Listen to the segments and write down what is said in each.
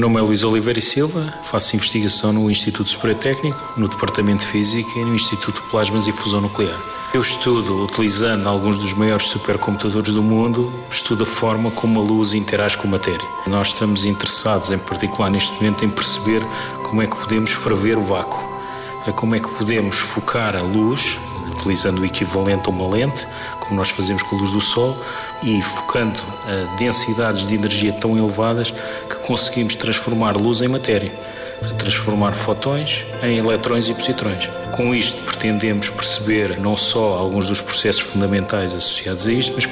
nome é Luís Oliveira e Silva, faço investigação no Instituto Superior Técnico, no Departamento de Física e no Instituto de Plasmas e Fusão Nuclear. Eu estudo, utilizando alguns dos maiores supercomputadores do mundo, estudo a forma como a luz interage com a matéria. Nós estamos interessados, em particular neste momento, em perceber como é que podemos ferver o vácuo, como é que podemos focar a luz utilizando o equivalente a uma lente, como nós fazemos com a luz do Sol, e focando a densidades de energia tão elevadas que conseguimos transformar luz em matéria, transformar fotões em eletrões e positrões. Com isto pretendemos perceber não só alguns dos processos fundamentais associados a isto, mas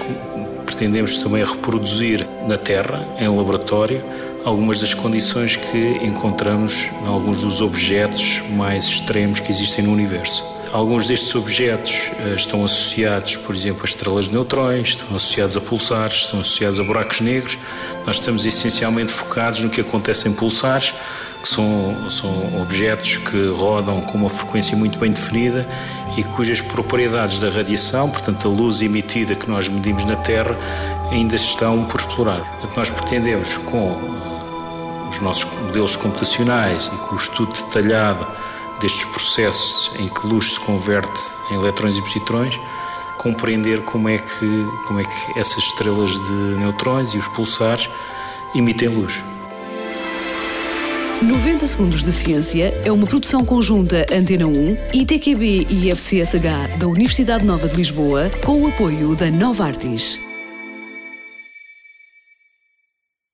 pretendemos também reproduzir na Terra, em laboratório, algumas das condições que encontramos em alguns dos objetos mais extremos que existem no universo. Alguns destes objetos uh, estão associados, por exemplo, a estrelas de neutrões, estão associados a pulsares, estão associados a buracos negros. Nós estamos essencialmente focados no que acontece em pulsares, que são, são objetos que rodam com uma frequência muito bem definida e cujas propriedades da radiação, portanto a luz emitida que nós medimos na Terra, ainda estão por explorar. Portanto, nós pretendemos, com os nossos modelos computacionais e com o estudo detalhado destes processos em que luz se converte em eletrões e positrões, compreender como é que, como é que essas estrelas de neutrões e os pulsares emitem luz. 90 Segundos de Ciência é uma produção conjunta Antena 1, ITQB e FCSH da Universidade Nova de Lisboa, com o apoio da Nova Artis.